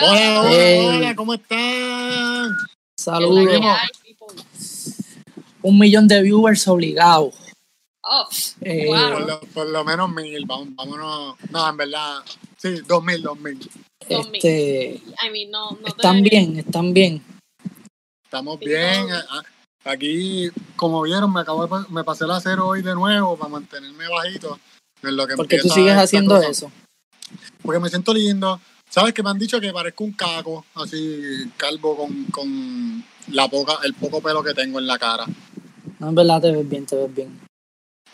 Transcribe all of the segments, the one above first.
Hola, hola, Hey. hola, ¿cómo están? Saludos. Un millón de viewers obligados. Oh, Eh, Por lo, por lo menos mil, vamos, vámonos. No, en verdad, sí, dos mil, dos mil. Dos mil. Este, I mean, no, no están bien, están bien. Estamos bien. Aquí, como vieron, me acabo de, me pasé el acero hoy de nuevo para mantenerme bajito. En lo que Porque tú sigues haciendo cosa. eso. Porque me siento lindo. ¿Sabes que me han dicho que parezco un caco, así calvo con, con la poca, el poco pelo que tengo en la cara? No, en verdad te ves bien, te ves bien.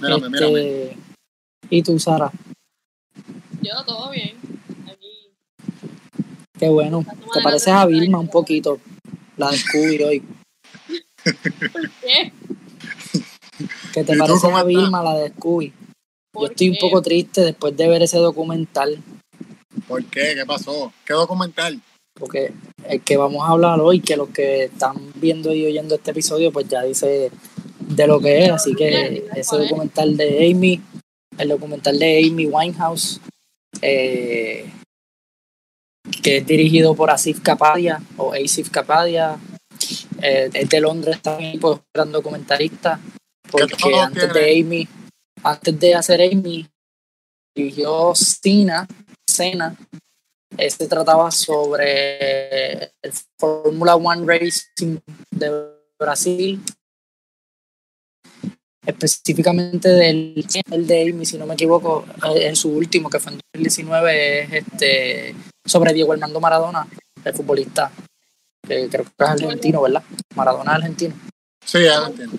Mírame, Este, mírame. Y tú, Sara, Yo todo bien. Aquí. qué bueno. Te pareces a Vilma un poquito. La descubrí hoy. ¿Por qué? Que te ¿Y tú pareces a? Vilma, la descubrí. Yo ¿Por estoy un poco triste después de ver ese documental. ¿Por qué? ¿Qué pasó? ¿Qué documental? Porque el que vamos a hablar hoy, que los que están viendo y oyendo este episodio, pues ya dice de lo que es. Así que ese documental de Amy, el documental de Amy Winehouse, eh, que es dirigido por Asif Kapadia o Asif Kapadia, eh, es de Londres también, pues gran documentalista, porque antes de Amy, antes de hacer Amy, dirigió Cena, Cena, este trataba sobre el Fórmula One Racing de Brasil, específicamente del el de Amy, si no me equivoco, eh, en su último, que fue en 2019, es este sobre Diego Armando Maradona, el futbolista, que creo que es argentino, ¿verdad? Maradona es argentino. Sí, ya lo entiendo.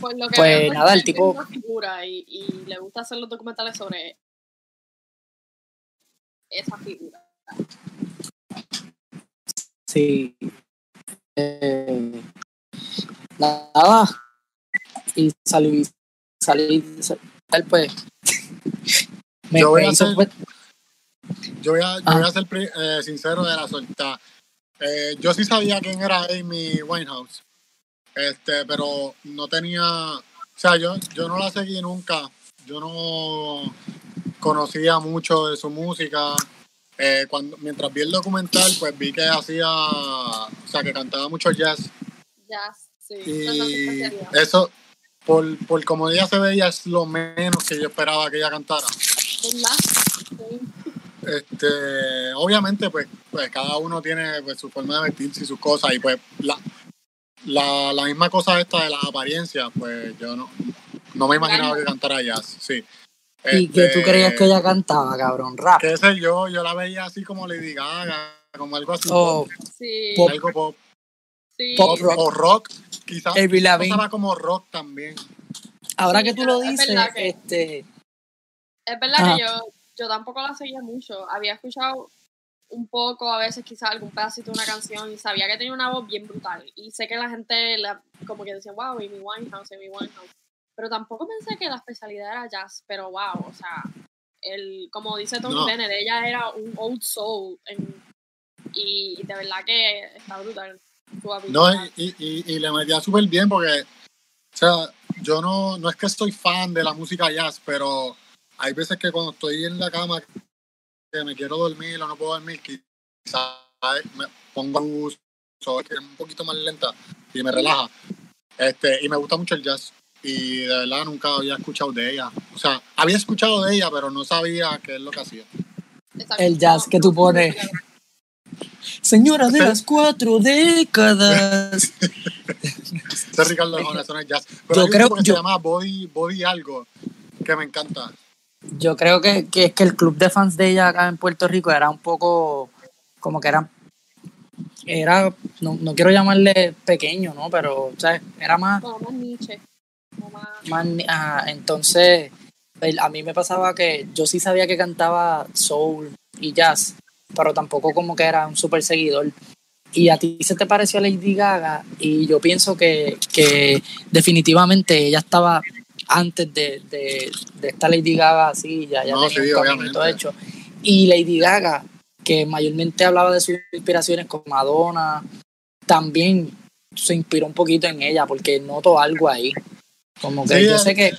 Por lo que Pues veo, nada, el tipo- es una figura y, y le gusta hacer los documentales sobre esa figura. Sí. Eh, nada. Y salí, salí, él pues. Me, Yo voy pues, Yo voy a, yo Ah. voy a ser pri- eh, sincero de la suelta. Eh, yo sí sabía quién era Amy Winehouse, este, pero no tenía, o sea, yo, yo no la seguí nunca. Yo no conocía mucho de su música. Eh, cuando, mientras vi el documental, pues vi que hacía, o sea, que cantaba mucho jazz. Jazz, sí. Y eso, por, por como ella se veía, es lo menos que yo esperaba que ella cantara. ¿Verdad? Sí. Este, obviamente, pues, pues cada uno tiene pues, su forma de vestirse y sus cosas, y pues la, la, la misma cosa esta de las apariencias, pues yo no, no me imaginaba que cantara jazz, sí. ¿Y que tú Este, creías que ella cantaba, cabrón? Rap. Qué sé yo, yo la veía así como Lady Gaga, como algo así, O Sí. Pop. algo pop, sí. pop o, o rock, quizás pasaba como rock también. Ahora Sí, que tú lo es dices, verdad que- este, Es verdad Ah. que yo, yo tampoco la seguía mucho. Había escuchado un poco, a veces quizás algún pedacito de una canción y sabía que tenía una voz bien brutal. Y sé que la gente la, como que decía, wow, Amy Winehouse, Amy Winehouse. Pero tampoco pensé que la especialidad era jazz, pero wow, o sea, el, como dice Tony No. Bennett, ella era un old soul en- y, y de verdad que está brutal. No, y, y, y le metía súper bien porque, o sea, yo no, no es que soy fan de la música jazz, pero hay veces que cuando estoy en la cama que me quiero dormir o no puedo dormir, quizás me pongo luz que es un poquito más lenta y me relaja. Este, y me gusta mucho el jazz. Y de verdad nunca había escuchado de ella. O sea, había escuchado de ella, pero no sabía qué es lo que hacía. El jazz que tú pones. señora de las cuatro décadas. Ese es Ricardo Arjona, eso no es jazz. Pero Yo creo- que yo- se llama Body, Body Algo, que me encanta. Yo creo que, que es que el club de fans de ella acá en Puerto Rico era un poco como que era era no, no quiero llamarle pequeño, ¿no? Pero o sea, era más Como más Nietzsche. Más. ajá, entonces el- a mí me pasaba que yo sí sabía que cantaba soul y jazz, pero tampoco como que era un súper seguidor. Y a ti se te pareció a Lady Gaga y yo pienso que, que definitivamente ella estaba antes de, de, de esta Lady Gaga así, ya, ya No, tenía sí, un hecho. Y Lady Gaga, que mayormente hablaba de sus inspiraciones con Madonna, también se inspiró un poquito en ella porque noto algo ahí. Como que Sí, yo eh. sé que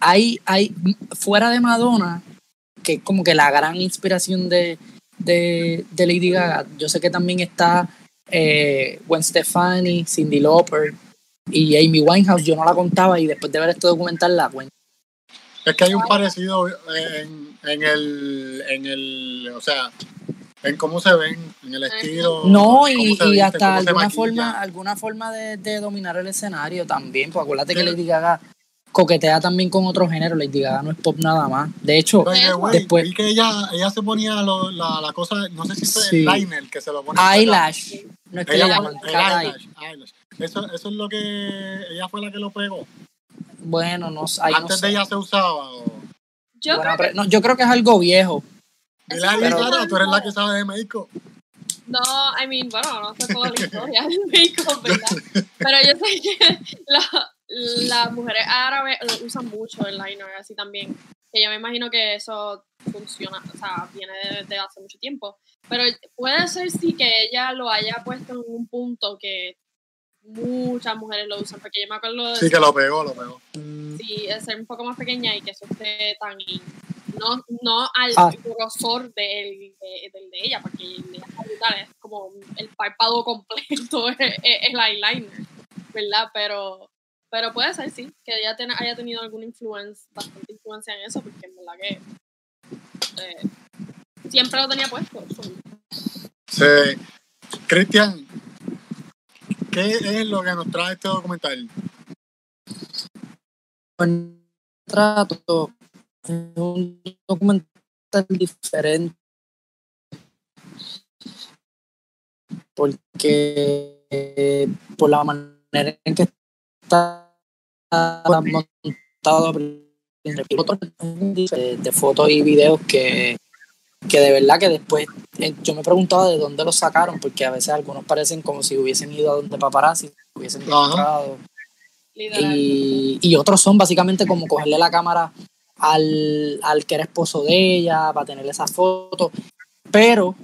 hay, hay, fuera de Madonna, que es como que la gran inspiración de, de, de Lady Gaga. Yo sé que también está eh, Gwen Stefani, Cindy Lauper y Amy Winehouse. Yo no la contaba y después de ver este documental la cuento. Es que hay un parecido en, en el, en el, o sea, en cómo se ven, en el estilo. No, y, y visten, hasta alguna forma, alguna forma de, de dominar el escenario también. Pues acuérdate que Sí. Lady Gaga coquetea también con otro género. Lady Gaga no es pop nada más. De hecho, después- vi que ella, ella se ponía lo- la, la cosa, no sé si fue Sí. el liner que se lo pone. eyelash. No es que Ella le pone- llaman el cat eye. eyelash, eyelash. Eso, eso es lo que ella fue la que lo pegó. Bueno, no, Antes sé. de ella se usaba. O... Yo creo que no, yo creo que es algo viejo. Pero- Sara, tú eres la que sabe de México. No, I mean, bueno, no sé toda la historia del make-up, ¿verdad? Pero yo sé que la- las mujeres árabes lo usan mucho el liner, así también. Que yo me imagino que eso funciona, o sea, viene desde hace mucho tiempo. Pero puede ser sí que ella lo haya puesto en un punto que muchas mujeres lo usan, porque yo me acuerdo de Sí, que lo pegó, lo pegó. Sí, es ser un poco más pequeña y que eso esté tan no, no al Ah. grosor del de, del de ella, porque ella brutal, es como el párpado completo, es, el eyeliner, ¿verdad? Pero, pero puede ser, sí, que ella ten- haya tenido alguna influencia, bastante influencia en eso, porque en verdad que eh, siempre lo tenía puesto. Sí. Cristian, ¿qué es lo que nos trae este documental? buen trato es un documental diferente. Porque eh, por la manera en que está montado de, de fotos y videos que, que de verdad que después eh, yo me preguntaba de dónde los sacaron porque a veces algunos parecen como si hubiesen ido a donde paparazzi hubiesen encontrado y otros son básicamente como cogerle la cámara al, al que era esposo de ella para tener esa foto. Pero,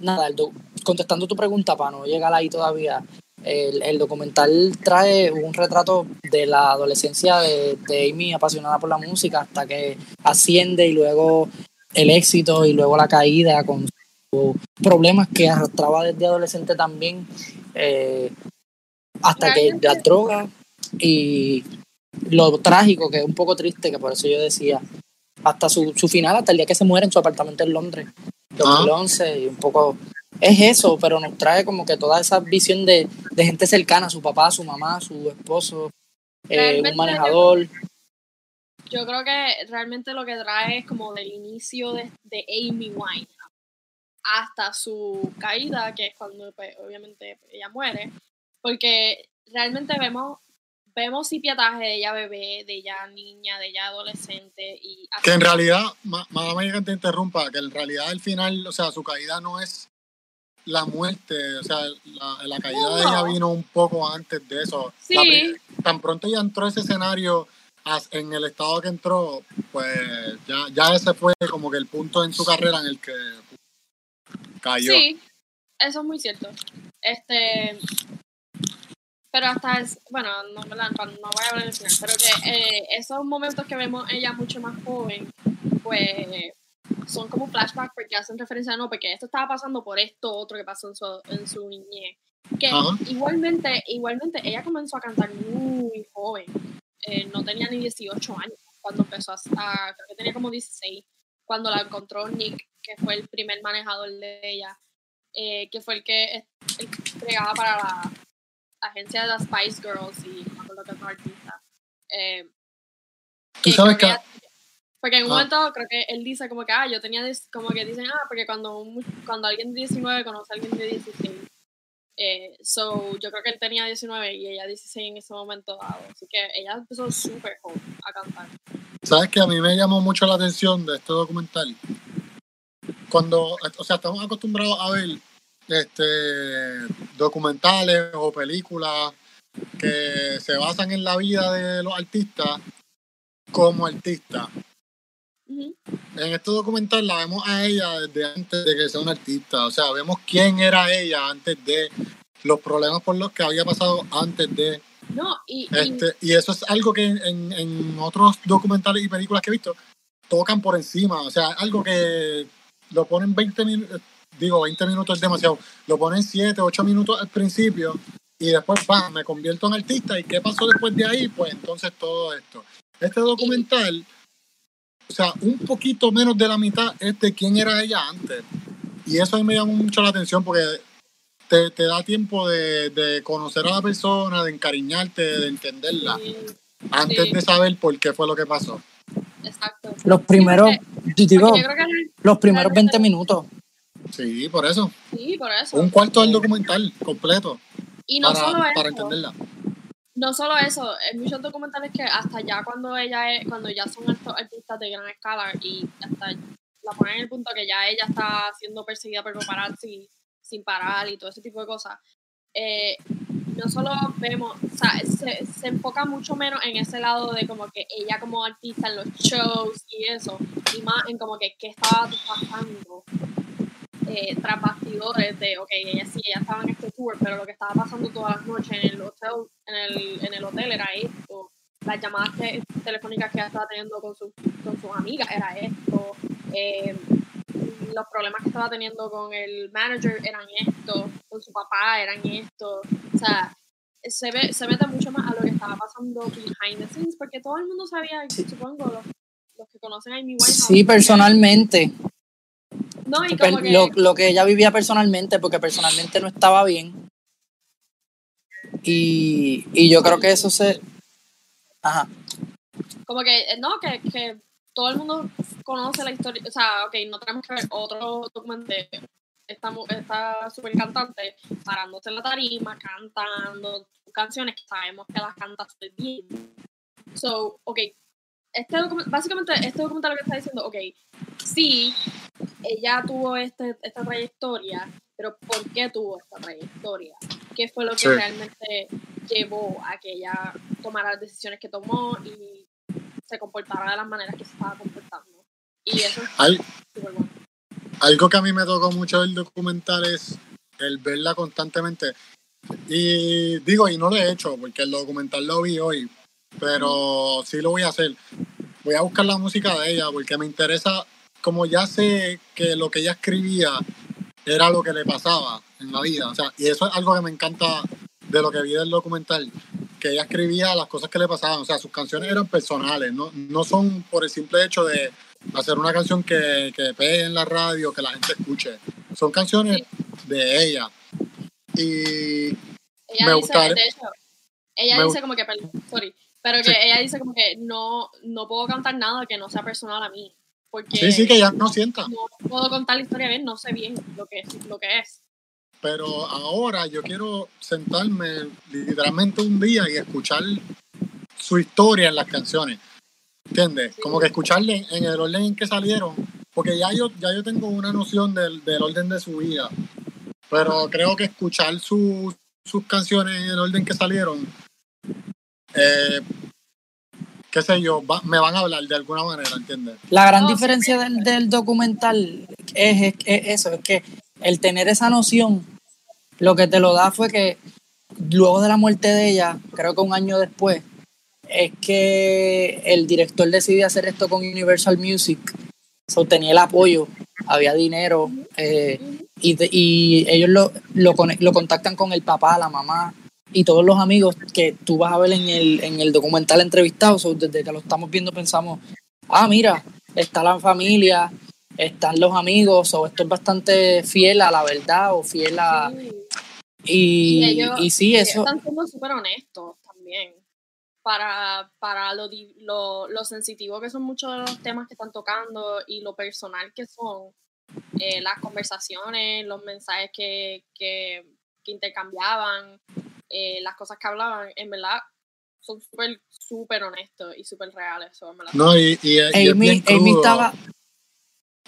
nada, el do- contestando tu pregunta para no llegar ahí todavía, el, el documental trae un retrato de la adolescencia de, de Amy apasionada por la música hasta que asciende y luego el éxito y luego la caída con sus problemas que arrastraba desde adolescente también eh, hasta que las drogas y lo trágico, que es un poco triste, que por eso yo decía, hasta su, su final, hasta el día que se muere en su apartamento en Londres, 2011, y un poco es eso, pero nos trae como que toda esa visión de, de gente cercana, su papá, su mamá, su esposo, eh, un manejador. Yo creo que realmente lo que trae es como del inicio de, de Amy Winehouse hasta su caída, que es cuando pues, obviamente ella muere, porque realmente vemos vemos sí pietaje de ella bebé, de ella niña, de ella adolescente y Que en realidad, ma- madame que te interrumpa, que en realidad al final, o sea, su caída no es la muerte, o sea, la, la caída de ella vino un poco antes de eso. Sí. La tan pronto ella entró a ese escenario en el estado que entró, pues ya, ya ese fue como que el punto en su carrera en el que cayó. Sí, eso es muy cierto. Este, pero hasta es, bueno, no, no voy a hablar del final, pero que eh, esos momentos que vemos ella mucho más joven, pues son como flashbacks porque hacen referencia a no, porque esto estaba pasando por esto otro que pasó en su, en su niñez. Que igualmente, igualmente ella comenzó a cantar muy joven. Eh, no tenía ni 18 años cuando empezó a, a- creo que tenía como 16, cuando la encontró Nick, que fue el primer manejador de ella, eh, que fue el que entregaba para la agencia de las Spice Girls y no me acuerdo qué otro artista. Eh, Tú que sabes que- ella- porque en un Ah. momento creo que él dice como que, ah, yo tenía, como que dicen, ah, porque cuando, un cuando alguien de 19 conoce a alguien de 16, eh, so, yo creo que él tenía 19 y ella 16 en ese momento dado. Así que ella empezó súper joven a cantar. ¿Sabes que a mí me llamó mucho la atención de este documental? Cuando, o sea, estamos acostumbrados a ver este, documentales o películas que se basan en la vida de los artistas como artistas. En este documental la vemos a ella desde antes de que sea una artista. O sea, vemos quién era ella antes de los problemas por los que había pasado antes de No, y, y- este, y eso es algo que en, en otros documentales y películas que he visto tocan por encima. O sea, algo que lo ponen 20 minutos, digo, 20 minutos es demasiado. Lo ponen 7, 8 minutos al principio y después, ¡pam!, me convierto en artista. ¿Y qué pasó después de ahí? Pues entonces todo esto. Este documental, o sea, un poquito menos de la mitad es de quién era ella antes. Y eso a mí me llamó mucho la atención porque te, te da tiempo de, de, conocer a la persona, de encariñarte, de entenderla, Sí, antes sí. de saber por qué fue lo que pasó. Exacto. Los primeros, Sí, digo, Porque yo creo que los primeros 20 minutos. Sí, por eso. sí, por eso. Un cuarto del documental completo Y no para, solo para eso, entenderla. no solo eso, hay muchos documentales que hasta ya cuando ella es, cuando ya son artistas de gran escala y hasta la ponen en el punto que ya ella está siendo perseguida por paparazzi sin parar y todo ese tipo de cosas. eh, no solo vemos, o sea, se, se enfoca mucho menos en ese lado de como que ella como artista en los shows y eso, y más en como que qué estaba pasando eh, tras bastidores de, ok, ella sí, ella estaba en este tour, pero lo que estaba pasando todas las noches en el hotel, en el, en el hotel era esto, las llamadas te- telefónicas que ella estaba teniendo con, sus con sus amigas era esto, eh, los problemas que estaba teniendo con el manager eran esto, con su papá eran esto, o sea, se, ve, se mete mucho más a lo que estaba pasando behind the scenes, porque todo el mundo sabía, supongo, los, los que conocen a Amy Winehouse. Sí, personalmente. No, y como que... Lo, lo que ella vivía personalmente, porque personalmente no estaba bien. Y, y yo creo que eso se. Ajá. como que, eh, no, que, que todo el mundo conoce la historia, o sea, ok, no tenemos que ver otro documento de esta, esta super cantante parándose en la tarima, cantando canciones que sabemos que las canta bien. So, ok, este básicamente este documental lo que está diciendo, ok, sí, ella tuvo este, esta trayectoria, pero ¿por qué tuvo esta trayectoria? ¿Qué fue lo que Sí. realmente llevó a que ella tomara las decisiones que tomó y se comportara de las maneras que se estaba comportando? Y eso es Al- súper bueno. algo que a mí me tocó mucho del documental es el verla constantemente. Y digo, y no lo he hecho porque el documental lo vi hoy, pero sí lo voy a hacer. Voy a buscar la música de ella porque me interesa, como ya sé que lo que ella escribía era lo que le pasaba en la vida. O sea, y eso es algo que me encanta de lo que vi del documental, que ella escribía las cosas que le pasaban. O sea, sus canciones eran personales, no, no son por el simple hecho de hacer una canción que, que pegue en la radio, que la gente escuche. Son canciones de ella. Y Ella Me dice, gustaría- de hecho, ella dice como que, sorry, pero que Sí. ella dice como que no, no puedo cantar nada que no sea personal a mí, porque sí, sí, que ella no sienta. no puedo contar la historia bien, no sé bien lo que, lo que es. Pero ahora yo quiero sentarme literalmente un día y escuchar su historia en las canciones. ¿Entiendes? Como que escucharle en el orden en que salieron. Porque ya yo, ya yo tengo una noción del, del orden de su vida. Pero creo que escuchar su- sus canciones en el orden que salieron, eh, qué sé yo, va- me van a hablar de alguna manera, ¿entiendes? La gran No, sí. diferencia del, del documental es, es- es eso, es que el tener esa noción, lo que te lo da fue que luego de la muerte de ella, creo que un año después, es que el director decidió hacer esto con Universal Music. So, tenía el apoyo, había dinero, eh, y, de- y ellos lo, lo, lo contactan con el papá, la mamá y todos los amigos que tú vas a ver en el, en el documental entrevistado. So, desde que lo estamos viendo pensamos, ah, mira, está la familia, están los amigos, o esto es bastante fiel a la verdad o fiel a... Sí. Y, ellos- y sí, eso... Están siendo súper honestos también. Para, para lo, lo, lo sensitivo que son muchos de los temas que están tocando y lo personal que son eh, las conversaciones, los mensajes que, que, que intercambiaban, eh, las cosas que hablaban, en verdad son súper, súper honestos y súper reales. so, en verdad. No, y, y, y es Amy, Amy estaba...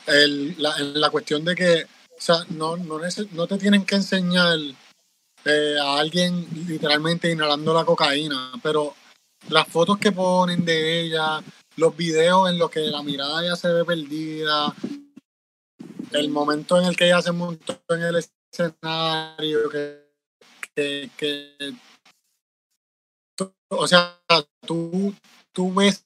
el- la, en la cuestión de que o sea, no, no, no te tienen que enseñar eh, a alguien literalmente inhalando la cocaína, pero las fotos que ponen de ella, los videos en los que la mirada ya se ve perdida, el momento en el que ella se montó en el escenario, que, que, que- tú- o sea, tú, tú ves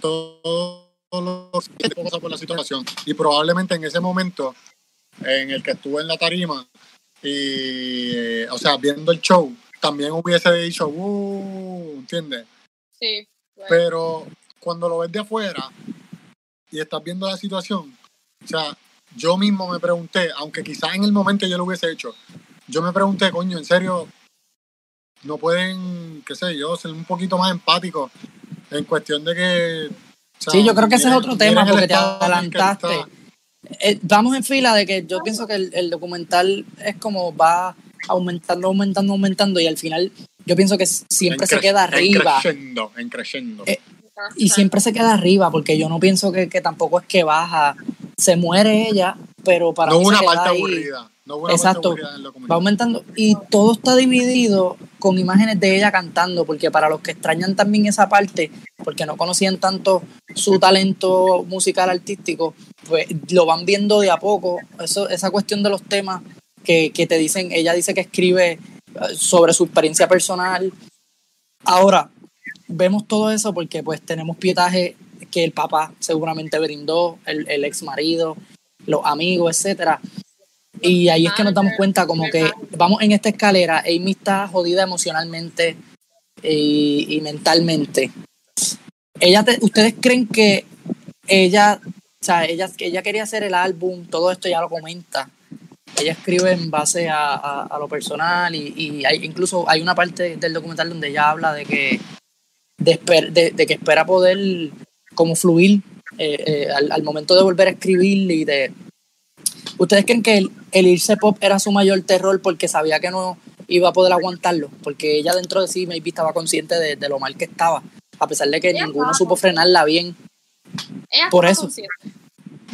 todo los cosas por la situación. Y probablemente en ese momento en el que estuve en la tarima, y, eh, o sea, viendo el show, también hubiese dicho, uh, ¿entiendes? Sí. Pero cuando lo ves de afuera y estás viendo la situación, o sea, yo mismo me pregunté, aunque quizás en el momento yo lo hubiese hecho, yo me pregunté, coño, en serio, no pueden, qué sé yo, ser un poquito más empáticos en cuestión de que... sí, yo creo que ese es otro tema porque te adelantaste. Eh, vamos en fila de que yo pienso que el, documental es como va aumentando, aumentando, aumentando y al final yo pienso que siempre se queda arriba. En creciendo, eh, y siempre se queda arriba porque yo no pienso que, que, tampoco es que baja. Se muere ella, pero para no mí una se parte aburrida. Exacto, va aumentando y todo está dividido con imágenes de ella cantando, porque para los que extrañan también esa parte, porque no conocían tanto su talento musical artístico, pues lo van viendo de a poco, eso, esa cuestión de los temas que, que te dicen, ella dice que escribe eh, sobre su experiencia personal. Ahora, vemos todo eso porque pues tenemos pietaje que el papá seguramente brindó, el, el ex marido, los amigos, etcétera y ahí es que nos damos cuenta como que vamos en esta escalera, Amy está jodida emocionalmente y, mentalmente. Ella ¿Ustedes creen que ella, o sea, ella, ella quería hacer el álbum, todo esto ya lo comenta? Ella escribe en base a, lo personal y, hay, incluso hay una parte del documental donde ella habla de que, de, que espera poder como fluir eh, eh, al, al momento de volver a escribir y de, ¿Ustedes creen que el, irse pop era su mayor terror porque sabía que no iba a poder aguantarlo? Porque ella dentro de sí, maybe estaba consciente de, lo mal que estaba, a pesar de que ninguno supo frenarla bien. Por eso.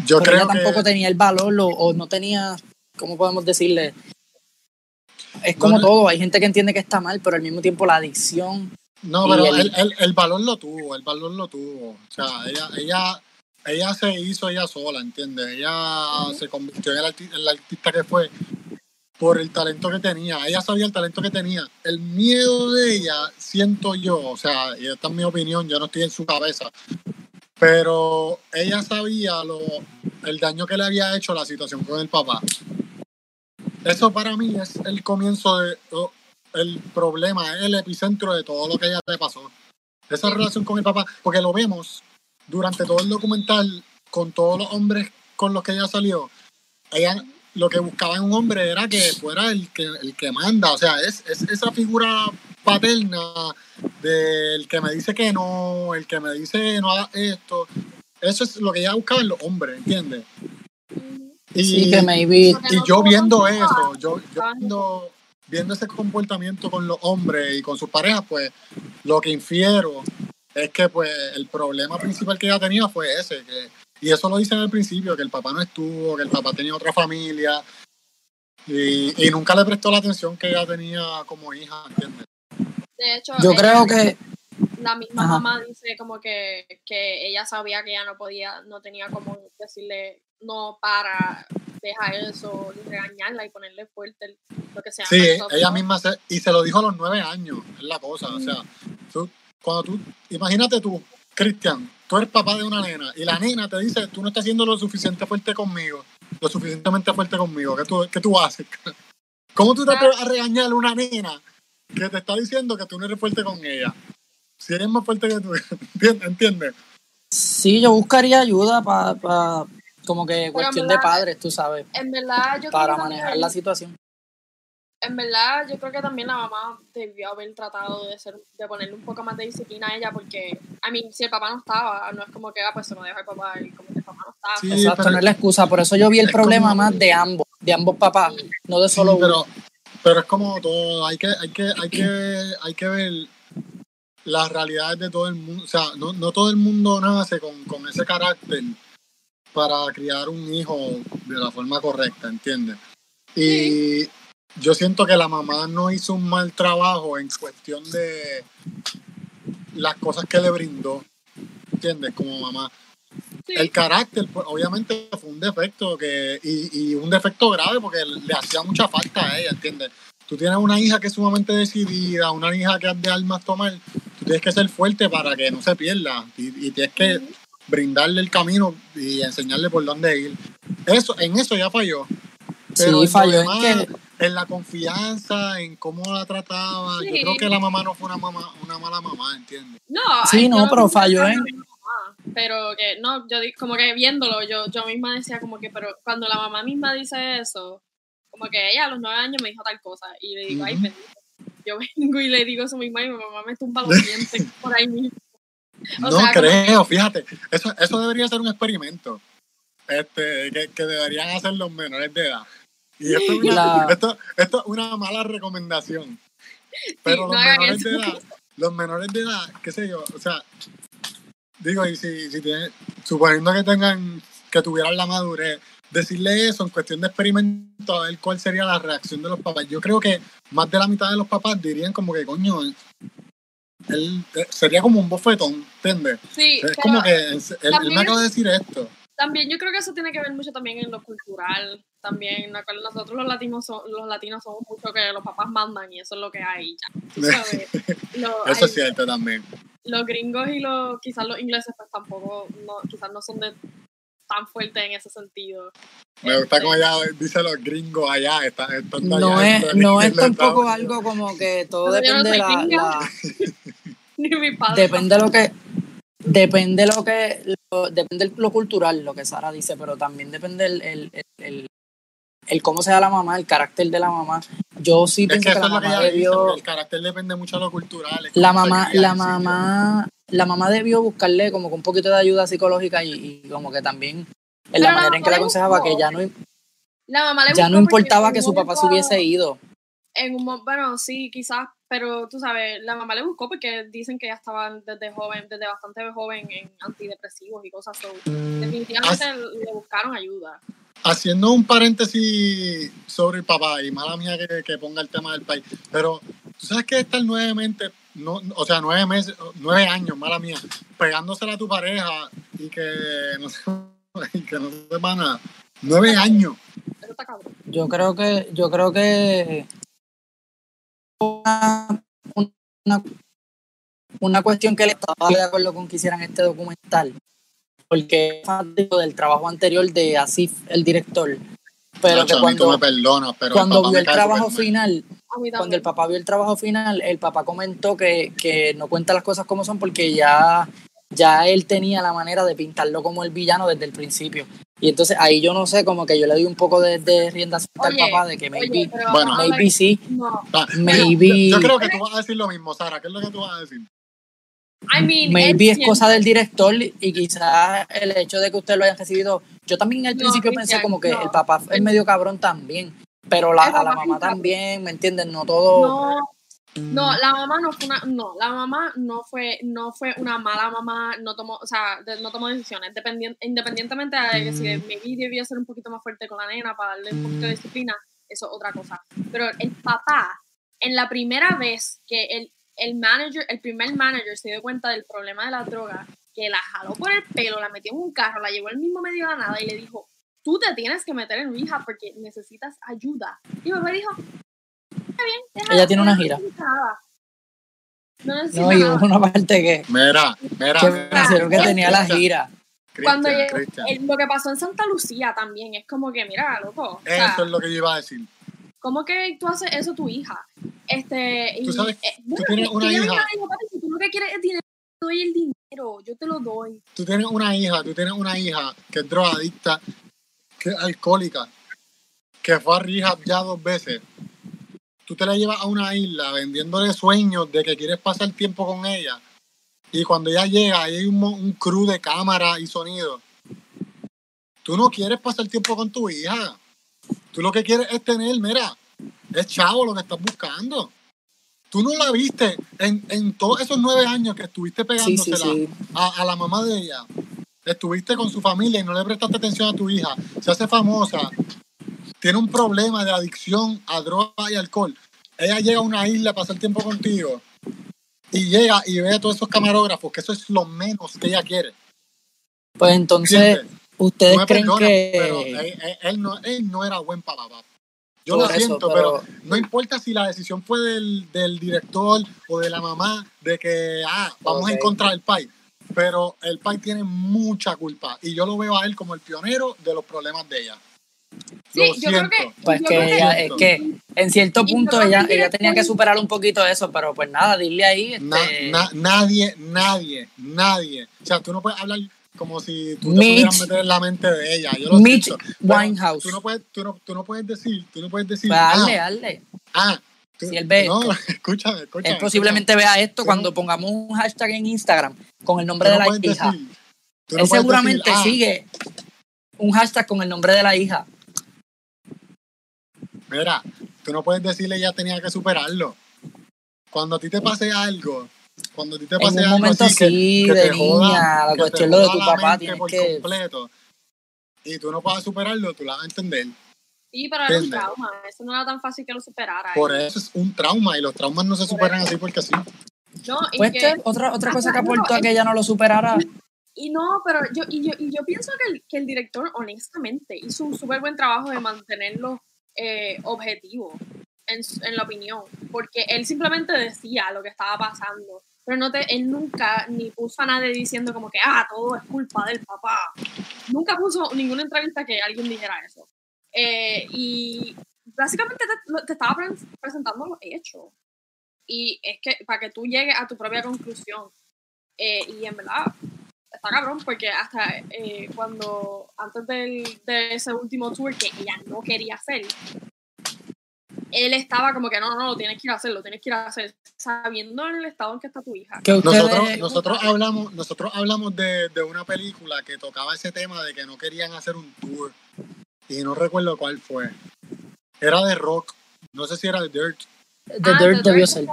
Yo creo ella tampoco tenía el valor o, no tenía, ¿cómo podemos decirle? Es como todo, hay gente que entiende que está mal, pero al mismo tiempo la adicción. No, pero el, el, valor lo tuvo, el valor lo tuvo. O sea, ella, ella ella se hizo ella sola, ¿entiendes? Ella se convirtió en el, artista que fue por el talento que tenía. Ella sabía el talento que tenía. El miedo de ella, siento yo, o sea, y esta es mi opinión, yo no estoy en su cabeza, pero ella sabía lo, el daño que le había hecho la situación con el papá. Eso para mí es el comienzo de el problema, es el epicentro de todo lo que ella le pasó. Esa relación con el papá, porque lo vemos durante todo el documental, con todos los hombres con los que ella salió, ella lo que buscaba en un hombre era que fuera el que, el que manda, o sea, es, esa figura paterna del que me dice que no, el que me dice no haga esto, eso es lo que ella buscaba en los hombres, ¿entiendes? Y, y yo viendo eso, yo, viendo, viendo ese comportamiento con los hombres y con sus parejas, pues lo que infiero es que pues el problema principal que ella tenía fue ese, que, y eso lo dice en el principio, que el papá no estuvo, que el papá tenía otra familia y, y nunca le prestó la atención que ella tenía como hija, ¿entiendes? De hecho, yo creo que la misma mamá dice como que, que ella sabía que ella no podía, no tenía como decirle no para dejar eso, regañarla y ponerle fuerte lo que sea. Sí, ella misma se, y se lo dijo a los nueve años, es la cosa, o sea, cuando tú, imagínate tú, Cristian, tú eres papá de una nena y la nena te dice, tú no estás siendo lo suficiente fuerte conmigo, lo suficientemente fuerte conmigo, ¿qué tú, qué tú haces? ¿Cómo tú te atreves a regañar a una nena que te está diciendo que tú no eres fuerte con ella? Si eres más fuerte que tú, ¿entiendes? Sí, yo buscaría ayuda para, como que cuestión de padres, tú sabes. En verdad, yo Para manejar la situación en verdad, yo creo que también la mamá debió haber tratado de ser, de ponerle un poco más de disciplina a ella, porque, a mí, si el papá no estaba, no es como que, ah, pues se lo deja el papá y como que el papá no estaba. Exacto, no es la excusa, por eso yo vi el problema más de ambos, de ambos papás, no de solo pero, Pero es como todo, hay que, hay que, hay que, hay que ver las realidades de todo el mundo, o sea, no, no todo el mundo nace con, con ese carácter para criar un hijo de la forma correcta, ¿entiendes? Y yo siento que la mamá no hizo un mal trabajo en cuestión de las cosas que le brindó, ¿entiendes? Como mamá. El carácter, pues, obviamente, fue un defecto que, y, un defecto grave porque le hacía mucha falta a ella, ¿entiendes? Tú tienes una hija que es sumamente decidida, una hija que es de almas tomar, tú tienes que ser fuerte para que no se pierda y, tienes que brindarle el camino y enseñarle por dónde ir. Eso, en eso ya falló. Pero sí, falló en que en la confianza, en cómo la trataba. Yo creo que la mamá no fue una, mamá, una mala mamá, ¿entiendes? No, Sí, ay, no, pero falló en- mamá, Pero que, no, yo como que viéndolo, yo, yo misma decía como que, pero cuando la mamá misma dice eso, como que ella a los nueve años me dijo tal cosa, y le digo, ay, Ujú. bendito. Yo vengo y le digo eso misma y mi mamá me tumba los dientes por ahí mismo. O no sea, como- creo, fíjate. Eso, eso debería ser un experimento este, que, que deberían hacer los menores de edad. Y esto es una, La- esto, esto es una mala recomendación. Pero no los menores de edad, los menores de edad, qué sé yo, o sea, digo, y si, si tienen, suponiendo que tengan, que tuvieran la madurez, decirle eso en cuestión de experimento, a ver cuál sería la reacción de los papás. Yo creo que más de la mitad de los papás dirían como que, coño, él, él- eh, sería como un bofetón, ¿entiendes? Sí, Es como que él, me acaba de decir esto. También yo creo que eso tiene que ver mucho también en lo cultural. También, ¿no? nosotros los latinos, so- los latinos somos mucho que los papás mandan y eso es lo que hay. Ya, tú sabes. Lo- Eso es cierto también. los gringos y los quizás los ingleses pues tampoco no, quizás no son de tan fuertes en ese sentido Me gusta Este, como ella dice los gringos allá. Están, están no allá es, no es tampoco algo como que todo Pero yo no depende de la, la- ni mi padre depende de lo que depende lo que lo- depende de lo cultural lo que Sara dice pero también depende el, el, el, el- el cómo sea la mamá el carácter de la mamá yo sí Es pienso que la que mamá dice, debió el carácter depende mucho de lo cultural. la mamá la mamá la mamá debió buscarle como que un poquito de ayuda psicológica y, y como que también en Pero la la manera en que le aconsejaba buscó. que ya no la mamá le ya no importaba que su papá se hubiese ido en un bueno sí quizás pero tú sabes la mamá le buscó porque dicen que ya estaban desde joven desde bastante joven en antidepresivos y cosas so, definitivamente As- le buscaron ayuda Haciendo un paréntesis sobre el papá, y mala mía que, que ponga el tema del país, pero tú sabes que estar nueve meses, no, o sea, nueve meses, nueve años, mala mía, pegándosela a tu pareja y que no se, y que no sepa nada. Nueve años. Yo creo que, yo creo que una, una, una cuestión que le estaba de acuerdo con que hicieran este documental, porque es fanático del trabajo anterior de Asif, el director, pero que cuando, me perdonas, pero cuando el vio el trabajo final, cuando el papá vio el trabajo final, el papá comentó que, que no cuenta las cosas como son porque ya, ya él tenía la manera de pintarlo como el villano desde el principio. Y entonces ahí yo no sé, como que yo le doy un poco de, de rienda suelta al papá de que maybe, Oye, pero Bueno. maybe sí, no Ah, maybe, Yo, yo creo que tú vas a decir lo mismo, Sara. ¿Qué es lo que tú vas a decir? I mean, maybe es cosa del director y quizás el hecho de que usted lo hayan recibido. Yo también al No, principio Cristian, pensé como que no. el papá es medio cabrón también, pero la, a la mamá también, ¿me entienden? No todo. No, no, la mamá no fue una, no, la mamá no fue, no fue una mala mamá, no tomó, o sea, de- no tomó decisiones, dependien- independientemente de que si Mm. maybe debió ser un poquito más fuerte con la nena para darle un poquito de disciplina, eso es otra cosa. Pero el papá, en la primera vez que el, el manager, el primer manager se dio cuenta del problema de la droga, que la jaló por el pelo, la metió en un carro, la llevó al mismo medio de la nada y le dijo, tú te tienes que meter en rehab porque necesitas ayuda. Y mi papá dijo, bien, Ella tiene una gira. No No, y hubo una parte que, Mira, mira. que mira, mencionó que tenía la gira. Cuando lo que pasó en Santa Lucía también es como que, mira, loco, o sea, Eso es lo que yo iba a decir. ¿cómo que tú haces eso tu hija? Este, y, Tú sabes, eh, bueno, tienes una hija. venga y diga, "Papi, si tú lo que quieres es dinero, te doy el dinero, yo te lo doy. Tú tienes una hija, tú tienes una hija que es drogadicta, que es alcohólica, que fue a rehab ya dos veces. Tú te la llevas a una isla vendiéndole sueños de que quieres pasar tiempo con ella. Y cuando ella llega, ahí hay un, un crew de cámara y sonido. Tú no quieres pasar tiempo con tu hija. Tú lo que quieres es tener, mira, es chavo lo que estás buscando. Tú no la viste en, en todos esos nueve años que estuviste Sí, sí, pegándosela sí. a, a la mamá de ella. Estuviste con su familia y no le prestaste atención a tu hija. Se hace famosa. Tiene un problema de adicción a droga y alcohol. Ella llega a una isla a pasar tiempo contigo y llega y ve a todos esos camarógrafos, que eso es lo menos que ella quiere. Pues entonces, ¿Entiendes? ¿ustedes No creen perdonas, que...? pero él, no, él no era buen papá. Yo Por lo eso, siento, pero, no importa si la decisión fue del, del director o de la mamá de que ah, vamos Ok. en contra del país. pero el pai tiene mucha culpa y yo lo veo a él como el pionero de los problemas de ella. Sí, lo yo creo siento. que- Pues yo que creo que- ella, es que en cierto punto ella, el ella tenía que superar un poquito eso, pero pues nada, dile ahí. Este, na- nadie, nadie, nadie. O sea, tú no puedes hablar como si tú te Mitch- pudieras meter en la mente de ella. Yo lo Mitch siento. Winehouse. Tú no, puedes, tú, no, tú no puedes decir, tú no puedes decir, Pues hazle, ah, hazle. ah, tú- Si él ve no, esto. escúchame, escúchame. Él posiblemente vea esto cuando no- pongamos un hashtag en Instagram con el nombre de no la hija. decir, tú no Él seguramente decir, ah, sigue un hashtag con el nombre de la hija. Mira, tú no puedes decirle ella tenía que superarlo. Cuando a ti te pase algo, cuando a ti te En pase un algo momento así sí, que de te joda- niña, la que te cuestión lo de joda tu la papá, mente por que... completo, y tú no puedas superarlo, tú la vas a entender. Sí, pero era un trauma. Eso no era tan fácil que lo superara. Por Y- eso es un trauma y los traumas no se superan así porque sí. No, y Pues que- otra, otra cosa que aportó a es- que ella no lo superara. Y no, pero yo, y yo, y yo pienso que el, que el director, honestamente, hizo un súper buen trabajo de mantenerlo eh, objetivo, en, en la opinión, porque él simplemente decía lo que estaba pasando, pero no te, él nunca ni puso a nadie diciendo como que, ah, todo es culpa del papá. Nunca puso ninguna entrevista que alguien dijera eso. Eh, y básicamente te, te estaba pre- presentando los hechos. Y es que para que tú llegues a tu propia conclusión. Eh, y en verdad, está cabrón porque hasta eh, cuando antes del, de ese último tour que ella no quería hacer él estaba como que no, no, no, tienes que ir a hacerlo, tienes que ir a hacer, sabiendo en el estado en que está tu hija. Que Nosotros, nosotros hablamos, nosotros hablamos de, de una película que tocaba ese tema de que no querían hacer un tour. Y no recuerdo cuál fue. Era de rock. No sé si era de Dirt. The Ah, Dirt The debió Dirt, ser.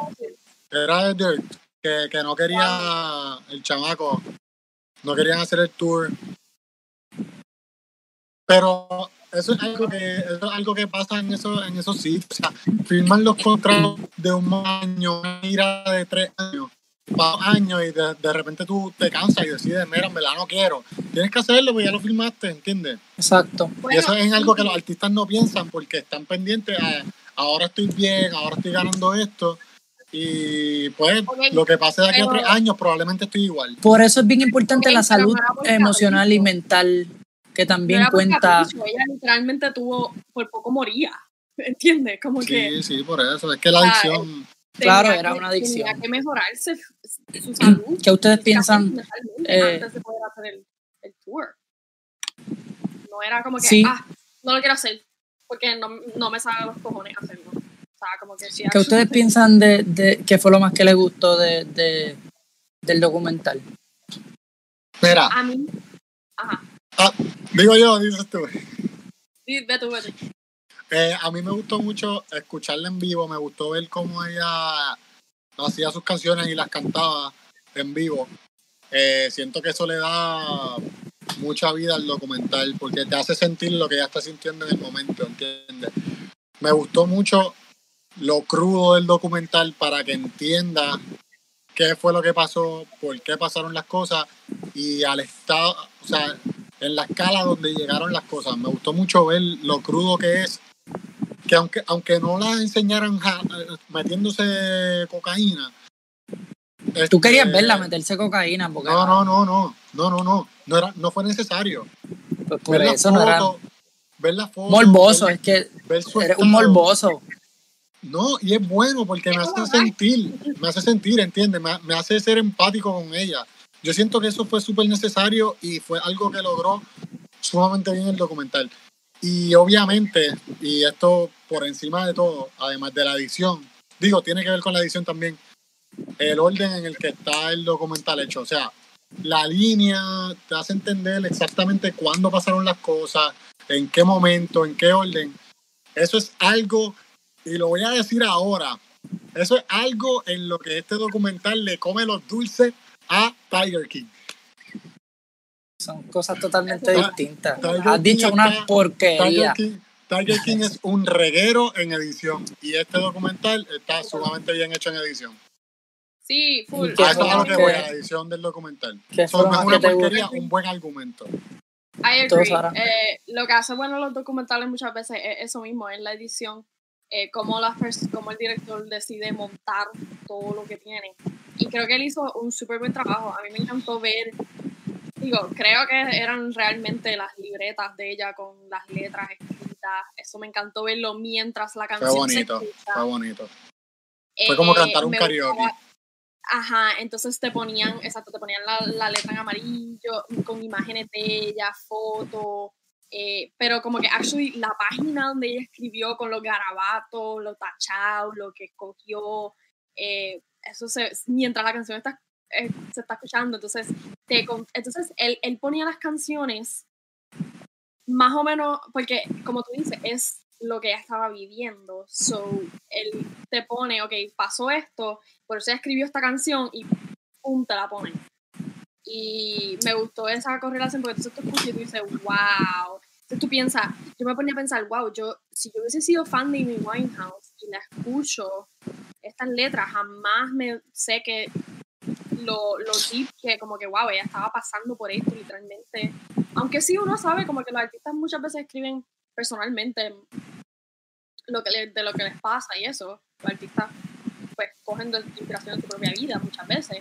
Era de Dirt. Que, que no quería el chamaco. No querían hacer el tour. Pero eso es algo que, eso es algo que pasa en, eso, en esos sitios. O sea, firman los contratos de un año, una gira de tres años, para años, y de, de repente tú te cansas y decides, mira, en verdad no quiero. Tienes que hacerlo, pues ya lo firmaste, ¿entiendes? Exacto. y Bueno, eso es algo que los artistas no piensan porque están pendientes a ahora estoy bien, ahora estoy ganando esto. Y pues Ok, lo que pase de aquí a tres años probablemente estoy igual. Por eso es bien importante Ok, la salud no emocional y mental, que no también por cuenta. capricho, Ella literalmente tuvo, por poco moría. ¿Entiendes? Como que Sí, sí, por eso. Es que la adicción. Claro, tenía era que- una adicción. Tenía que mejorarse su salud. ¿Qué ustedes piensan? eh, antes de poder hacer el, el tour. No era como que, Sí. ah, no lo quiero hacer porque no, no me sale los cojones hacerlo. O sea, como que sí. ¿Qué ustedes piensan de, de qué fue lo más que les gustó de, de- del documental? Mira, A mí, ajá, digo yo, dices tú. sí, ve tú, vete. Eh, a mí me gustó mucho escucharla en vivo, me gustó ver cómo ella hacía sus canciones y las cantaba en vivo. Eh, siento que eso le da mucha vida al documental porque te hace sentir lo que ella está sintiendo en el momento, ¿entiendes? Me gustó mucho lo crudo del documental para que entienda qué fue lo que pasó, por qué pasaron las cosas y al estado, o sea, en la escala donde llegaron las cosas. Me gustó mucho ver lo crudo que es, que aunque, aunque no la enseñaran metiéndose cocaína. Tú querías este, verla meterse cocaína, porque No, no, no, no, no, no, no, no, era, no fue necesario. pues por ver eso no era foto, ver la foto, morboso, ver- es que eres un morboso. No, y es bueno porque me hace sentir, me hace sentir, ¿entiendes? Me, me hace ser empático con ella. Yo siento que eso fue súper necesario y fue algo que logró sumamente bien el documental. Y obviamente, y esto por encima de todo, además de la edición, digo, tiene que ver con la edición también, el orden en el que está el documental hecho. O sea, la línea te hace entender exactamente cuándo pasaron las cosas, en qué momento, en qué orden. Eso es algo, y lo voy a decir ahora, eso es algo en lo que este documental le come los dulces a Tiger King. Son cosas totalmente Tiger distintas. Tiger Has dicho King una está- porquería. Tiger King, Tiger King es un reguero en edición y este documental está sumamente bien hecho en edición. Sí, full. ¿Y qué A eso es lo que voy, a la edición del documental. ¿Qué So, fue lo no es más una porquería, un buen argumento. I agree. Eh, lo que hace bueno los documentales muchas veces es eso mismo, es la edición, eh, cómo, pers- cómo el director decide montar todo lo que tiene. y creo que él hizo un súper buen trabajo. A mí me encantó ver, digo, creo que eran realmente las libretas de ella con las letras escritas. Eso me encantó verlo mientras la canción Fue bonito, se escucha. fue bonito. Fue como cantar un karaoke. gustaba- Ajá, entonces te ponían, exacto, te ponían la, la letra en amarillo, con imágenes de ella, fotos, eh, pero como que actually la página donde ella escribió con los garabatos, los tachados, lo que escogió, eh, eso se, mientras la canción está, eh, se está escuchando, entonces, te, entonces él, él ponía las canciones más o menos, porque como tú dices, es lo que ella estaba viviendo, so él te pone, ok, pasó esto, por eso ella escribió esta canción y pum, te la pone. Y me gustó esa correlación porque entonces tú escuchas y tú dices, wow. Entonces tú piensas, yo me ponía a pensar, wow, yo, si yo hubiese sido fan de Amy Winehouse y la escucho, estas letras, jamás me sé que lo, lo deep que como que, wow, ella estaba pasando por esto literalmente. Aunque sí uno sabe como que los artistas muchas veces escriben personalmente lo que le- de lo que les pasa y eso. Los artistas pues cogen de inspiración de su propia vida muchas veces.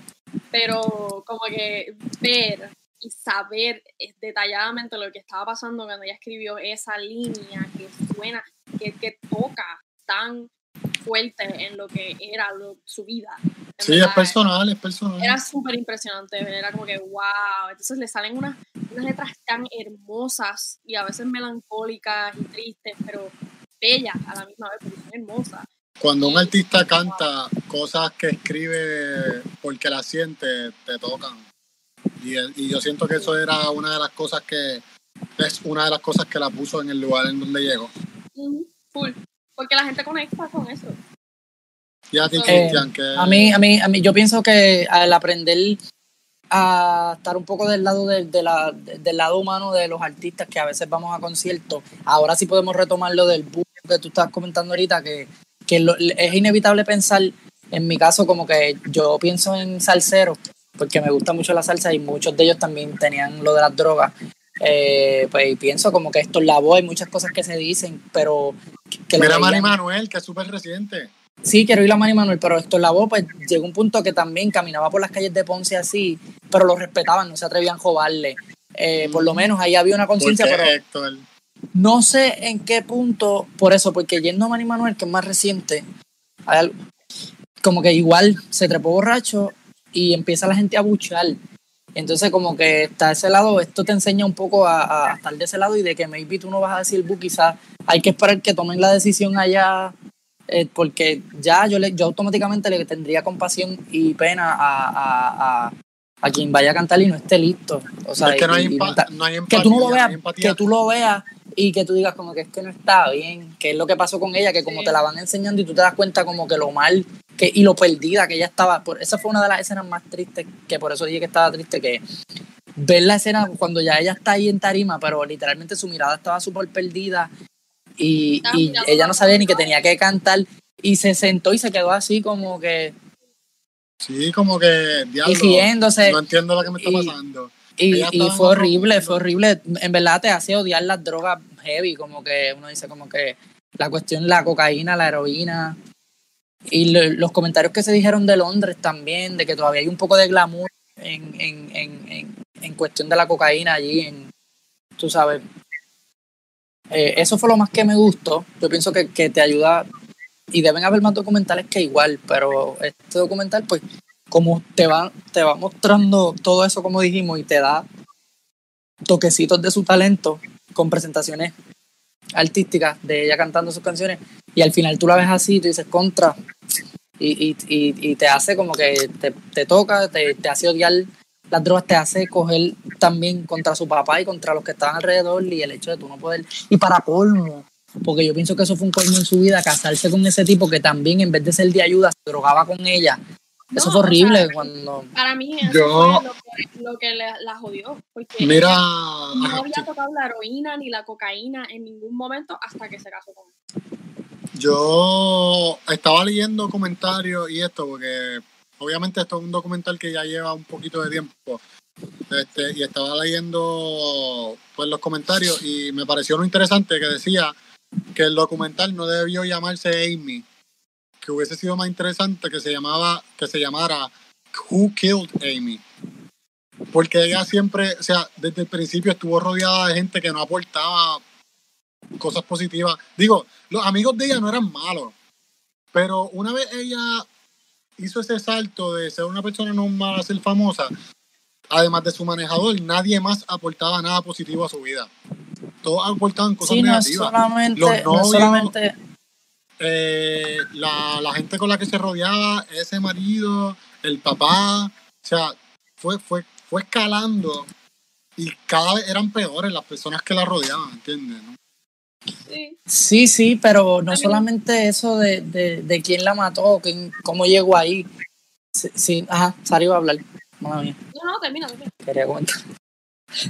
Pero como que ver y saber detalladamente lo que estaba pasando cuando ella escribió esa línea que suena, que, que toca tan fuerte en lo que era lo- su vida. En Sí, es verdad, personal, es personal. era súper impresionante, era como que wow, entonces le salen unas, unas letras tan hermosas y a veces melancólicas y tristes, pero bellas a la misma vez, porque son hermosas. Cuando un artista canta cosas que escribe porque las siente, te tocan. Y, y yo siento que eso era una de las cosas que es una de las cosas que la puso en el lugar en donde llegó. Porque la gente conecta con eso. Y a ti, Eh, Cristian, que A mí, a mí, a mí, yo pienso que al aprender a estar un poco del lado del, de la- del lado humano de los artistas que a veces vamos a conciertos, ahora sí podemos retomar lo del boom que tú estabas comentando ahorita, que, que lo- es inevitable pensar, en mi caso, como que yo pienso en salseros, porque me gusta mucho la salsa y muchos de ellos también tenían lo de las drogas. Eh, pues y pienso como que esto es la voz, hay muchas cosas que se dicen, pero que, mira Manny Manuel, que es súper reciente. Sí, quiero ir a Manny Manuel, pero esto la voz, pues llegó un punto que también caminaba por las calles de Ponce así, pero lo respetaban, no se atrevían a jobarle. Eh, por lo menos ahí había una conciencia, pero Héctor, no sé en qué punto, por eso, porque yendo a Manny Manuel, que es más reciente, hay algo- como que igual se trepó borracho y empieza la gente a buchar. Entonces, como que está ese lado, esto te enseña un poco a, a estar de ese lado y de que maybe tú no vas a decir bu, quizás hay que esperar que tomen la decisión allá, eh, porque ya yo, le, yo automáticamente le tendría compasión y pena a, a, a, a quien vaya a cantar y no esté listo. O sea, es que no hay, y- y empa- menta- no hay que empatía. tú no lo veas, empatía. que tú lo veas y que tú digas como que es que no está bien, que es lo que pasó con ella, que como Sí. te la van enseñando y tú te das cuenta como que lo mal que y lo perdida que ella estaba, por, esa fue una de las escenas más tristes, que por eso dije que estaba triste, que ver la escena cuando ya ella está ahí en tarima, pero literalmente su mirada estaba súper perdida y, y ella no sabía ni que tenía que cantar y se sentó y se quedó así como que Sí, como que, diablo, no entiendo lo que me está Y- pasando. Y, y fue horrible, fue horrible. En verdad te hace odiar las drogas heavy, como que uno dice como que la cuestión, la cocaína, la heroína. Y lo- los comentarios que se dijeron de Londres también, de que todavía hay un poco de glamour en, en, en, en, en cuestión de la cocaína allí, en, tú sabes. Eh, eso fue lo más que me gustó. Yo pienso que, que te ayuda, y deben haber más documentales que igual, pero este documental, pues, como te va, te va mostrando todo eso, como dijimos, y te da toquecitos de su talento con presentaciones artísticas de ella cantando sus canciones, y al final tú la ves así tú dices contra, y, y, y, y te hace como que te, te toca, te, te hace odiar las drogas, te hace coger también contra su papá y contra los que estaban alrededor, y el hecho de tú no poder, y para colmo, porque yo pienso que eso fue un colmo en su vida, casarse con ese tipo que también en vez de ser de ayuda se drogaba con ella. Eso fue o horrible sea, cuando... Para mí eso Yo- fue lo que, lo que la, la jodió, porque Mira, no había sí. tocado la heroína ni la cocaína en ningún momento hasta que se casó con él. yo estaba leyendo comentarios y esto, porque obviamente esto es un documental que ya lleva un poquito de tiempo. Este, y estaba leyendo pues los comentarios y me pareció lo interesante que decía que el documental no debió llamarse Amy, que hubiese sido más interesante que se llamaba, que se llamara who killed Amy. Porque ella siempre, o sea, desde el principio estuvo rodeada de gente que no aportaba cosas positivas. Digo, los amigos de ella no eran malos, pero una vez ella hizo ese salto de ser una persona normal a ser famosa, además de su manejador, nadie más aportaba nada positivo a su vida. Todos aportaban cosas Sí, no negativas. solamente, Los no solamente eh, la, la gente con la que se rodeaba, ese marido, el papá, o sea, fue, fue, fue escalando y cada vez eran peores las personas que la rodeaban, ¿entiendes? no? Sí. Sí, sí, pero no solamente eso de, de, de quién la mató, quién, cómo llegó ahí. Sí, sí, ajá, Sara iba a hablar. Mala mía, No, no, termina, termina. quería comentar.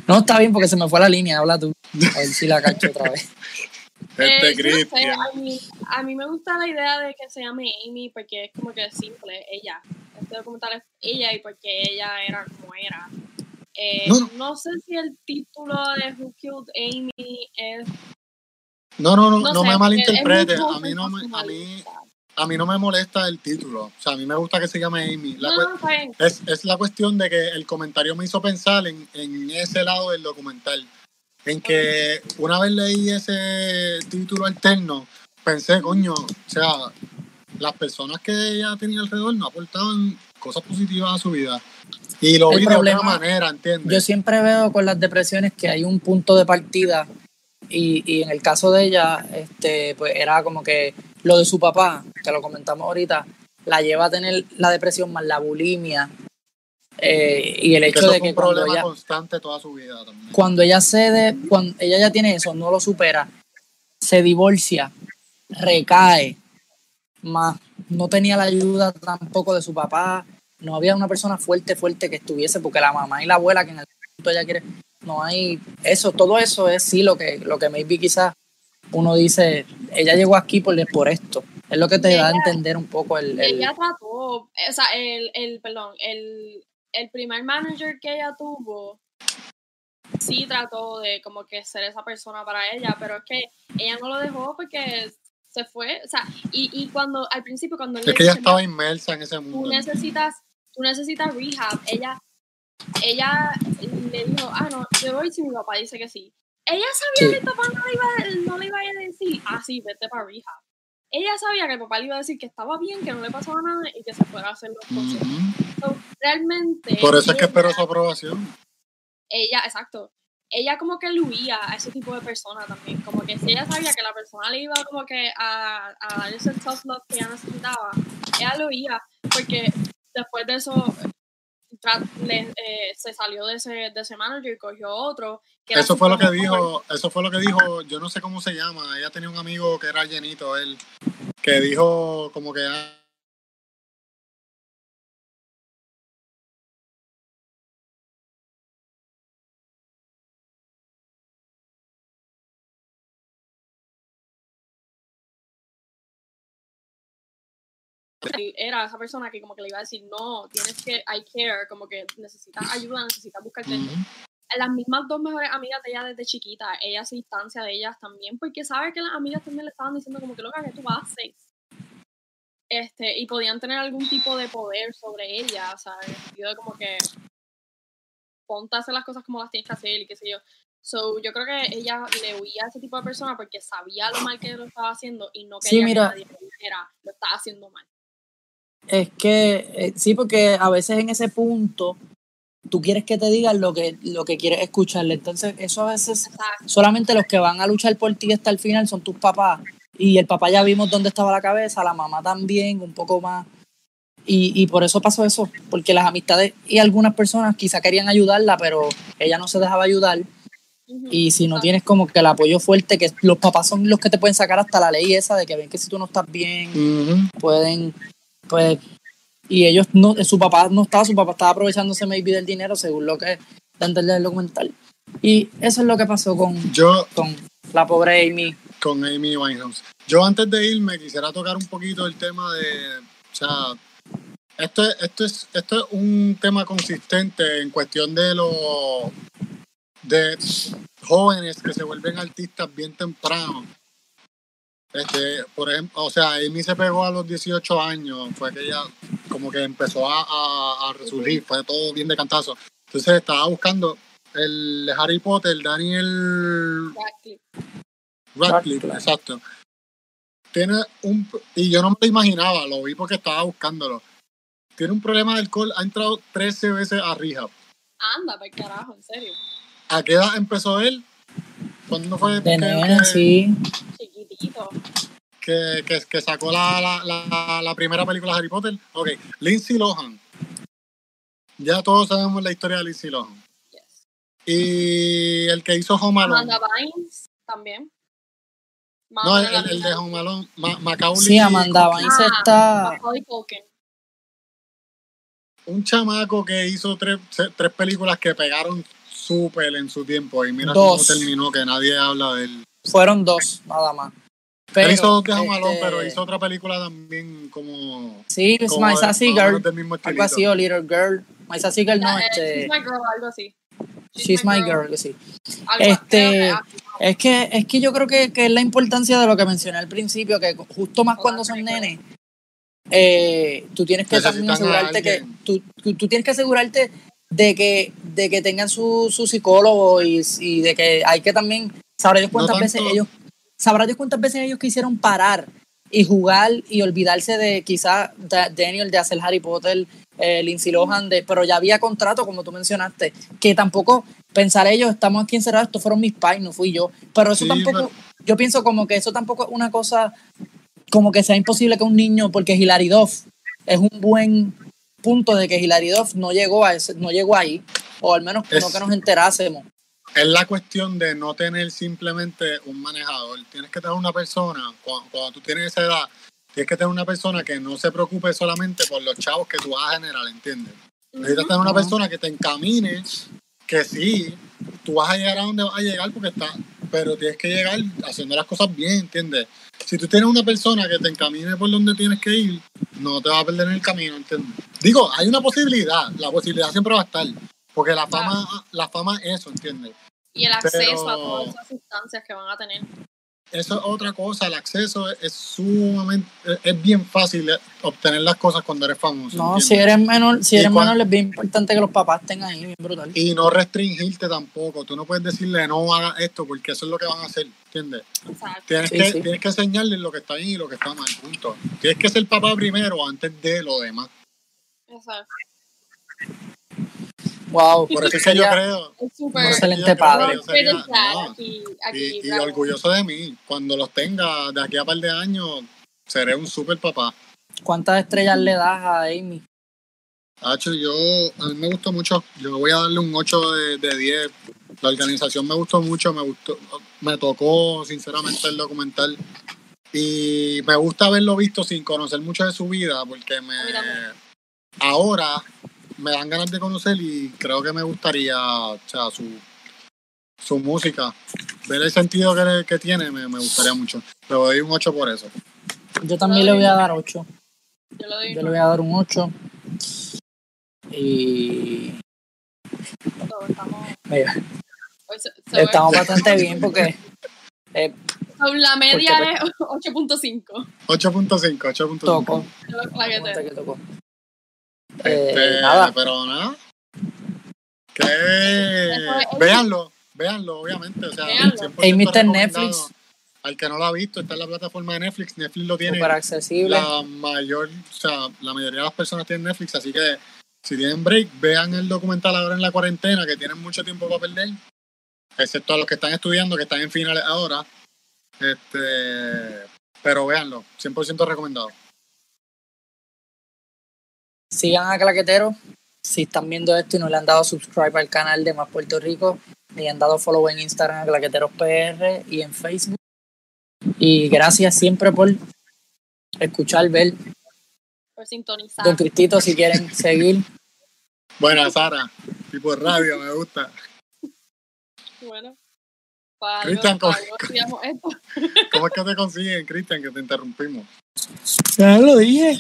No, está bien porque se me fue la línea, habla tú. A ver si la cacho otra vez. Este Eh, no sé, a, mí, a mí me gusta la idea de que se llame Amy porque es como que simple, ella. Este documental es ella y porque ella era como era. Eh, No, no. no sé si el título de Who Killed Amy es. No, no, no, No, no sé, me porque malinterprete. es muy A mí no me, a mí, a mí no me molesta el título. O sea, a mí me gusta que se llame Amy. La No, no, es, es la cuestión de que el comentario me hizo pensar en, en ese lado del documental. En que una vez leí ese título alterno, pensé, coño, o sea, las personas que ella tenía alrededor no aportaban cosas positivas a su vida. Y lo El vi problema- de otra manera, ¿entiendes? Yo siempre veo con las depresiones que hay un punto de partida y, y en el caso de ella, este, pues era como que lo de su papá, que lo comentamos ahorita, la lleva a tener la depresión más la bulimia eh, y el hecho eso de que un cuando problema ella, constante toda su vida también. cuando ella cede, cuando ella ya tiene eso, no lo supera, se divorcia, recae, más no tenía la ayuda tampoco de su papá, no había una persona fuerte, fuerte que estuviese, porque la mamá y la abuela que en el punto ella quiere, no hay eso, todo eso es sí lo que, lo que maybe quizás uno dice, ella llegó aquí por, por esto, es lo que te da a Ella- entender un poco el, el- Ella trató, o sea, el, el perdón, el, el primer manager que ella tuvo, sí trató de como que ser esa persona para ella, pero es que ella no lo dejó porque se fue, o sea, y, y cuando, al principio cuando Es que ella estaba inmersa en ese tú mundo. necesitas, tú necesitas rehab, ella, ella le dijo, ah, no, yo voy si mi papá dice que sí. Ella sabía Sí. que el papá no le iba, a- no le iba a decir, ah, sí, vete para rehab. Ella sabía que el papá le iba a decir que estaba bien, que no le pasaba nada y que se fuera a hacer los cosas. Realmente. Por eso es que esperó su aprobación. Ella, exacto. Ella como que luía a ese tipo de persona también. Como que si ella sabía que la persona le iba como que a, a dar ese tough love que ella necesitaba, ella lo oía. Porque después de eso le- eh, se salió de ese, de ese manager y cogió otro. Que Eso fue lo que dijo, eso fue lo que dijo, yo no sé cómo se llama, ella tenía un amigo que era llenito, él, que dijo como que era esa persona que como que le iba a decir, no, tienes que, I care, como que necesitas ayuda, necesitas buscarte ujú, las mismas dos mejores amigas de ella desde chiquita, ella se distancia de ellas también, porque sabe que las amigas también le estaban diciendo como que loca que tú haces. Este, y podían tener algún tipo de poder sobre ella, o sea, en el sentido de como que ponte a hacer las cosas como las tienes que hacer y qué sé yo. So, yo creo que ella le huía a ese tipo de persona porque sabía lo mal que lo estaba haciendo y no Sí, quería mira. que nadie le dijera lo estaba haciendo mal. Es que eh, sí, porque a veces en ese punto tú quieres que te digan lo que, lo que quieres escucharle. Entonces, eso a veces Exacto. solamente los que van a luchar por ti hasta el final son tus papás. Y el papá ya vimos dónde estaba la cabeza, la mamá también, un poco más. Y, y por eso pasó eso, porque las amistades y algunas personas quizá querían ayudarla, pero ella no se dejaba ayudar. Y si no exacto. tienes como que el apoyo fuerte, que los papás son los que te pueden sacar hasta la ley esa de que ven que si tú no estás bien, pueden, pues, y ellos no, su papá no estaba, su papá estaba aprovechándose maybe del dinero según lo que da a entender el documental. Y eso es lo que pasó con, yo con la pobre Amy. con Amy Winehouse. Yo antes de irme quisiera tocar un poquito el tema de, o sea, esto, es- esto, es, esto es un tema consistente en cuestión de los de jóvenes que se vuelven artistas bien temprano. Este, por ejemplo, o sea, Amy se pegó a los 18 años, fue que ella como que empezó a, a, a resurgir, fue todo bien de cantazo. Entonces estaba buscando el Harry Potter, Daniel Radcliffe. Radcliffe, Radcliffe. exacto. Tiene un, y yo no me lo imaginaba, lo vi porque estaba buscándolo. Tiene un problema de alcohol, ha entrado 13 veces a rehab. Anda, para carajo, en serio. ¿A qué edad empezó él? ¿Cuándo fue De nena, sí. Que, que, que sacó la, la, la, la primera película de Harry Potter. Ok, Lindsay Lohan. Ya todos sabemos la historia de Lindsay Lohan. Yes. Y el que hizo Home Alone. Amanda Bynes también. Más No, el, la el de. Home Alone. Ma- Macaulay Sí, Amanda. Bynes Ah, está. Macaulay Culkin. Un chamaco que hizo tres, tres películas que pegaron súper en su tiempo. Y mira Dos. cómo terminó, que nadie habla de él. Fueron dos, nada más. Pero, él hizo Home Alone, este, pero hizo otra película también como... Sí, es como My Sassy Girl. del mismo Algo estilito. así, o Little Girl. My Sassy Girl no, Eh, este. She's my girl, algo así. She's my girl, que sí. Algo- Este, Es que, es que yo creo que, que es la importancia de lo que mencioné al principio, que justo más cuando son nenes, eh, tú tienes que también asegurarte que, tú, tú- tienes que asegurarte de que, de que tengan su, su psicólogo y, y de que hay que también, sabrá Dios cuántas No veces ellos, sabrá Dios cuántas veces ellos quisieron parar y jugar y olvidarse de quizás Da- Daniel de hacer Harry Potter, eh, Lindsay Lohan, de, pero ya había contrato, como tú mencionaste, que tampoco pensar ellos, estamos aquí encerrados, estos fueron mis pais, no fui yo, pero eso Sí, tampoco, yo pienso como que eso tampoco es una cosa como que sea imposible que un niño, porque Hilary Duff es un buen punto de que Hilary Duff no llegó a ese, no llegó ahí, o al menos Es- no que nos enterásemos. Es la cuestión de no tener simplemente un manejador. Tienes que tener una persona, cuando, cuando tú tienes esa edad, tienes que tener una persona que no se preocupe solamente por los chavos que tú vas a generar, ¿entiendes? Necesitas tener una persona que te encamine, que sí, tú vas a llegar a donde vas a llegar porque está, pero tienes que llegar haciendo las cosas bien, ¿entiendes? Si tú tienes una persona que te encamine por donde tienes que ir, no te va a perder en el camino, ¿entiendes? Digo, hay una posibilidad, la posibilidad siempre va a estar, porque la fama, la fama es eso, ¿entiendes? Y el acceso Pero- a todas esas sustancias que van a tener. Eso es otra cosa, el acceso es, es sumamente, es, bien fácil obtener las cosas cuando eres famoso. No, ¿entiendes? si eres menor, si eres menor es bien importante que los papás estén ahí, bien brutal. Y no restringirte tampoco, tú no puedes decirle no haga esto porque eso es lo que van a hacer, ¿entiendes? Exacto. Tienes, Sí, que, sí. tienes que enseñarles lo que está bien y lo que está mal, punto. Tienes que ser papá primero antes de lo demás. Exacto. Wow, Por eso es que yo creo... Que Excelente padre. sería- no, aquí, aquí, y, orgulloso de mí. Cuando los tenga de aquí a par de años, seré un super papá. ¿Cuántas estrellas le das a Amy? Hacho, yo, a mí me gustó mucho. Yo voy a darle un 8 de, de 10. La organización me gustó mucho, me gustó, me tocó sinceramente el documental. Y me gusta haberlo visto sin conocer mucho de su vida, porque me ahora me dan ganas de conocer y creo que me gustaría, o sea, su, su música. Ver el sentido que, le- que tiene, me, me gustaría mucho. Le doy un 8 por eso. Yo también le voy a dar 8. Yo le doy Yo le voy a dar un 8. Y estamos, mira, se- se ve- estamos bastante bien porque eh, La media porque- es 8.5. 8.5, 8.5. tocó. Yo lo plaqueteo. Cuenta que tocó. Eh, Este, nada, Pero nada. Que véanlo, véanlo, obviamente. O sea, Véanlo. 100% Amy está en recomendado. Netflix. Al que no lo ha visto, está en la plataforma de Netflix. Netflix lo tiene. súper accesible. La mayor, o sea, la mayoría de las personas tienen Netflix, así que si tienen break, vean el documental ahora en la cuarentena, que tienen mucho tiempo para perder. Excepto a los que están estudiando, que están en finales ahora. Este, pero véanlo, 100% recomendado. Sigan a Claquetero. Si están viendo esto y no le han dado subscribe al canal de Más Puerto Rico, ni han dado follow en Instagram a Claqueteros PR y en Facebook. Y gracias siempre por escuchar, ver. Por sintonizar. Don Cristito, si quieren seguir. Buena, Sara. Tipo de radio, me gusta. Bueno. Para Cristian, ¿cómo- esto. ¿Cómo es que te consiguen, Cristian, que te interrumpimos? Ya lo dije.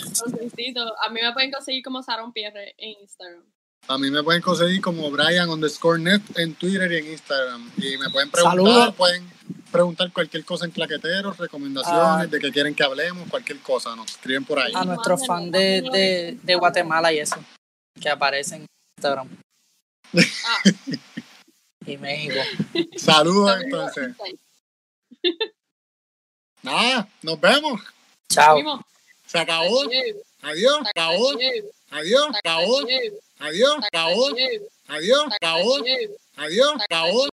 A mí me pueden conseguir como Saron Pierre en Instagram. A mí me pueden conseguir como Brian underscore net en Twitter y en Instagram. Y me pueden preguntar, Saludos. pueden, preguntar cualquier cosa en claqueteros, recomendaciones, Ah. de que quieren que hablemos, cualquier cosa, nos escriben por ahí. A nuestros fans de, de, de Guatemala y eso, que aparecen en Instagram Ah, y México. Saludos entonces. Nada, nos vemos. Chao. Se acabó. Adiós, acabó. Adiós, acabó. Adiós, acabó. Adiós, acabó. Adiós, acabó.